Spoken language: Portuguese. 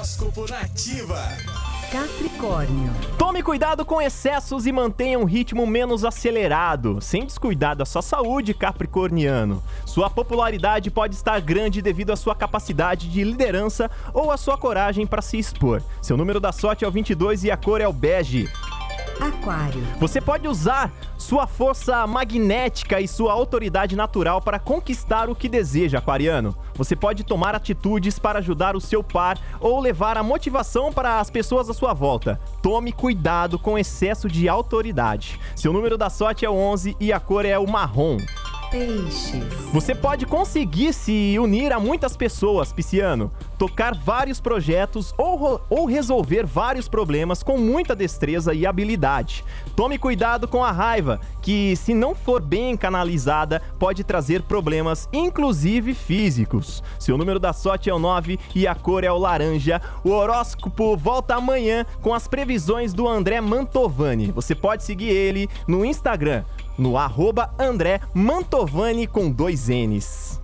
Horóscopo Nativa. Capricórnio. Tome cuidado com excessos e mantenha um ritmo menos acelerado, sem descuidar da sua saúde, capricorniano. Sua popularidade pode estar grande devido à sua capacidade de liderança ou à sua coragem para se expor. Seu número da sorte é o 22 e a cor é o bege. Aquário. Você pode usar sua força magnética e sua autoridade natural para conquistar o que deseja, aquariano. Você pode tomar atitudes para ajudar o seu par ou levar a motivação para as pessoas à sua volta. Tome cuidado com excesso de autoridade. Seu número da sorte é o 11 e a cor é o marrom. Peixes. Você pode conseguir se unir a muitas pessoas, Pisciano, tocar vários projetos ou, ou resolver vários problemas com muita destreza e habilidade. Tome cuidado com a raiva, que, se não for bem canalizada, pode trazer problemas, inclusive físicos. Seu número da sorte é o 9 e a cor é o laranja. O horóscopo volta amanhã com as previsões do André Mantovani. Você pode seguir ele no Instagram no arroba André Mantovani com dois N's.